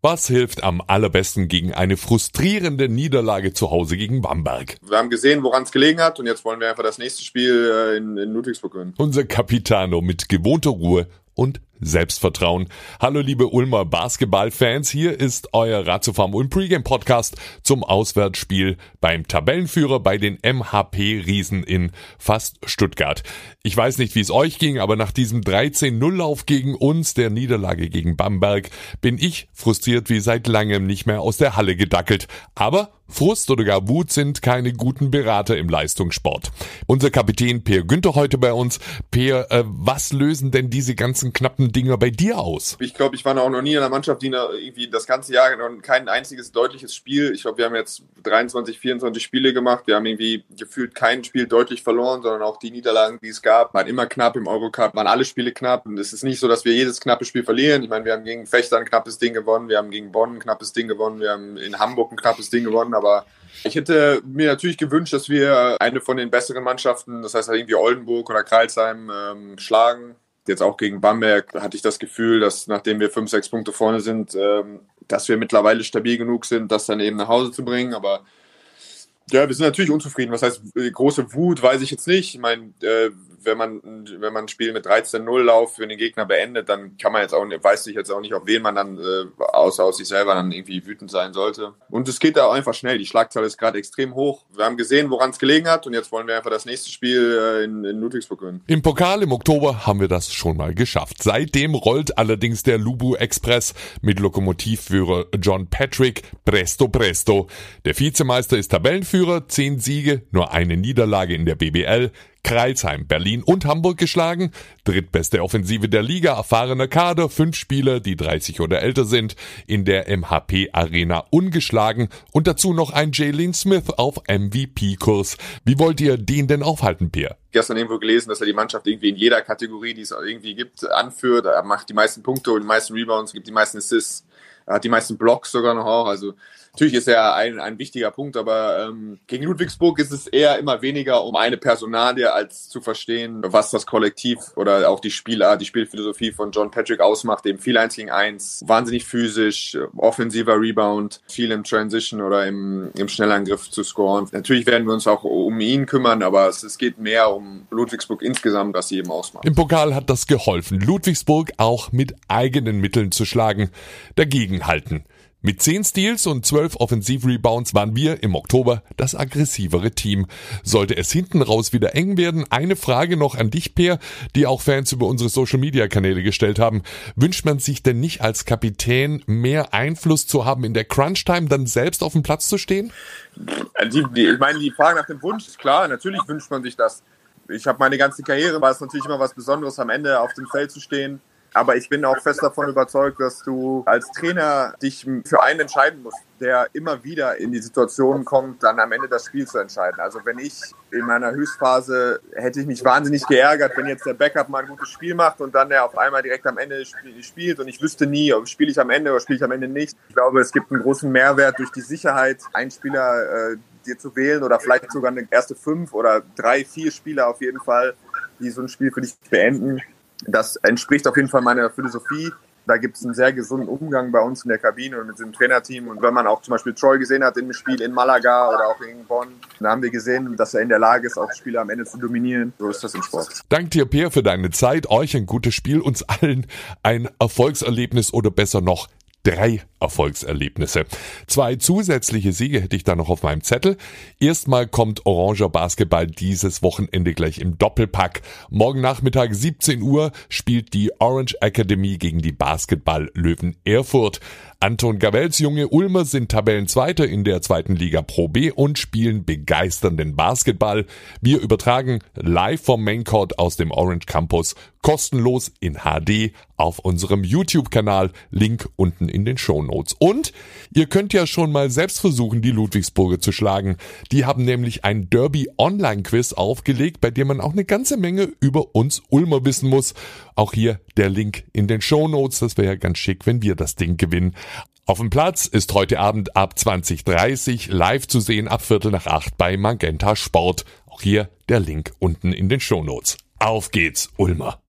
Was hilft am allerbesten gegen eine frustrierende Niederlage zu Hause gegen Bamberg? Wir haben gesehen, woran es gelegen hat und jetzt wollen wir einfach das nächste Spiel äh, in, in Ludwigsburg gewinnen. Unser Capitano mit gewohnter Ruhe und Selbstvertrauen. Hallo liebe Ulmer Basketballfans, hier ist euer Ratiofarm Ulm Pregame Podcast zum Auswärtsspiel beim Tabellenführer bei den MHP Riesen in fast Stuttgart. Ich weiß nicht, wie es euch ging, aber nach diesem 13-0-Lauf gegen uns, der Niederlage gegen Bamberg, bin ich frustriert wie seit langem nicht mehr aus der Halle gedackelt. Aber Frust oder gar Wut sind keine guten Berater im Leistungssport. Unser Kapitän Peer Günther heute bei uns. Peer, äh, was lösen denn diese ganzen knappen Dinger bei dir aus? Ich glaube, ich war auch noch nie in einer Mannschaft, die irgendwie das ganze Jahr noch kein einziges deutliches Spiel. Ich glaube, wir haben jetzt 23, 24 Spiele gemacht. Wir haben irgendwie gefühlt kein Spiel deutlich verloren, sondern auch die Niederlagen, die es gab, waren immer knapp im Eurocup, waren alle Spiele knapp. Und es ist nicht so, dass wir jedes knappe Spiel verlieren. Ich meine, wir haben gegen Fechter ein knappes Ding gewonnen, wir haben gegen Bonn ein knappes Ding gewonnen, wir haben in Hamburg ein knappes Ding gewonnen aber ich hätte mir natürlich gewünscht, dass wir eine von den besseren Mannschaften, das heißt halt irgendwie Oldenburg oder Kreilsheim, ähm, schlagen. Jetzt auch gegen Bamberg hatte ich das Gefühl, dass nachdem wir fünf, sechs Punkte vorne sind, ähm, dass wir mittlerweile stabil genug sind, das dann eben nach Hause zu bringen. Aber ja, wir sind natürlich unzufrieden. Was heißt äh, große Wut, weiß ich jetzt nicht. Ich meine, äh, wenn man, wenn man ein Spiel mit 13-0 Lauf für den Gegner beendet, dann kann man jetzt auch, weiß ich jetzt auch nicht, auf wen man dann, äh, außer aus sich selber dann irgendwie wütend sein sollte. Und es geht da auch einfach schnell. Die Schlagzahl ist gerade extrem hoch. Wir haben gesehen, woran es gelegen hat und jetzt wollen wir einfach das nächste Spiel äh, in, in Ludwigsburg gewinnen. Im Pokal im Oktober haben wir das schon mal geschafft. Seitdem rollt allerdings der Lubu Express mit Lokomotivführer John Patrick presto presto. Der Vizemeister ist Tabellenführer, zehn Siege, nur eine Niederlage in der BBL. Kreilsheim, Berlin und Hamburg geschlagen. Drittbeste Offensive der Liga, erfahrener Kader, fünf Spieler, die 30 oder älter sind, in der MHP Arena ungeschlagen und dazu noch ein Jalen Smith auf MVP-Kurs. Wie wollt ihr den denn aufhalten, Pierre? Gestern irgendwo gelesen, dass er die Mannschaft irgendwie in jeder Kategorie, die es irgendwie gibt, anführt. Er macht die meisten Punkte und die meisten Rebounds, gibt die meisten Assists, er hat die meisten Blocks sogar noch auch. Also Natürlich ist er ein, ein wichtiger Punkt, aber ähm, gegen Ludwigsburg ist es eher immer weniger um eine Personalie, als zu verstehen, was das Kollektiv oder auch die Spielart, die Spielphilosophie von John Patrick ausmacht. Eben viel eins gegen eins, wahnsinnig physisch, offensiver Rebound, viel im Transition oder im, im Schnellangriff zu scoren. Natürlich werden wir uns auch um ihn kümmern, aber es, es geht mehr um Ludwigsburg insgesamt, was sie eben ausmacht. Im Pokal hat das geholfen, Ludwigsburg auch mit eigenen Mitteln zu schlagen, dagegenhalten. Mit 10 Steals und 12 Offensivrebounds waren wir im Oktober das aggressivere Team. Sollte es hinten raus wieder eng werden, eine Frage noch an dich, Peer, die auch Fans über unsere Social Media Kanäle gestellt haben. Wünscht man sich denn nicht als Kapitän mehr Einfluss zu haben in der Crunch Time, dann selbst auf dem Platz zu stehen? Die, die, ich meine, die Frage nach dem Wunsch ist klar. Natürlich wünscht man sich das. Ich habe meine ganze Karriere, war es natürlich immer was Besonderes, am Ende auf dem Feld zu stehen aber ich bin auch fest davon überzeugt, dass du als Trainer dich für einen entscheiden musst, der immer wieder in die Situation kommt, dann am Ende das Spiel zu entscheiden. Also wenn ich in meiner Höchstphase hätte ich mich wahnsinnig geärgert, wenn jetzt der Backup mal ein gutes Spiel macht und dann der auf einmal direkt am Ende spielt und ich wüsste nie, ob spiele ich am Ende oder spiele ich am Ende nicht. Ich glaube, es gibt einen großen Mehrwert durch die Sicherheit, einen Spieler äh, dir zu wählen oder vielleicht sogar eine erste fünf oder drei, vier Spieler auf jeden Fall, die so ein Spiel für dich beenden das entspricht auf jeden Fall meiner Philosophie. Da gibt es einen sehr gesunden Umgang bei uns in der Kabine und mit dem Trainerteam. Und wenn man auch zum Beispiel Troy gesehen hat im Spiel in Malaga oder auch in Bonn, da haben wir gesehen, dass er in der Lage ist, auch Spiele am Ende zu dominieren. So ist das im Sport. Dank dir, Peer, für deine Zeit. Euch ein gutes Spiel, uns allen ein Erfolgserlebnis oder besser noch drei Erfolgserlebnisse. Zwei zusätzliche Siege hätte ich da noch auf meinem Zettel. Erstmal kommt Oranger Basketball dieses Wochenende gleich im Doppelpack. Morgen Nachmittag 17 Uhr spielt die Orange Academy gegen die Basketball Löwen Erfurt. Anton Gavels junge Ulmer sind Tabellenzweiter in der zweiten Liga Pro B und spielen begeisternden Basketball. Wir übertragen live vom Maincourt aus dem Orange Campus kostenlos in HD auf unserem YouTube-Kanal. Link unten in den Show Notes. Und ihr könnt ja schon mal selbst versuchen, die Ludwigsburger zu schlagen. Die haben nämlich ein Derby Online Quiz aufgelegt, bei dem man auch eine ganze Menge über uns Ulmer wissen muss. Auch hier der Link in den Show Notes. Das wäre ja ganz schick, wenn wir das Ding gewinnen. Auf dem Platz ist heute Abend ab 20.30 live zu sehen ab Viertel nach acht bei Magenta Sport. Auch hier der Link unten in den Show Notes. Auf geht's, Ulmer!